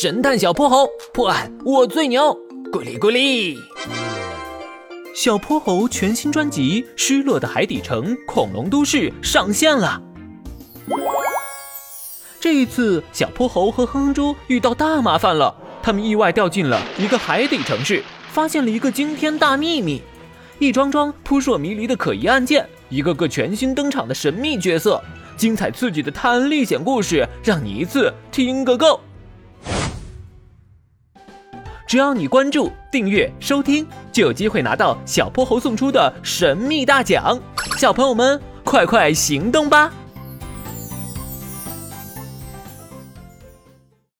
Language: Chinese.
神探小泼猴破案我最牛，咕哩咕哩。小泼猴全新专辑《失落的海底城：恐龙都市》上线了。这一次，小泼猴和哼哼猪遇到大麻烦了，他们意外掉进了一个海底城市，发现了一个惊天大秘密，一桩桩扑朔迷离的可疑案件，一个个全新登场的神秘角色，精彩刺激的探案历险故事，让你一次听个够。只要你关注、订阅、收听，就有机会拿到小泼猴送出的神秘大奖。小朋友们，快快行动吧！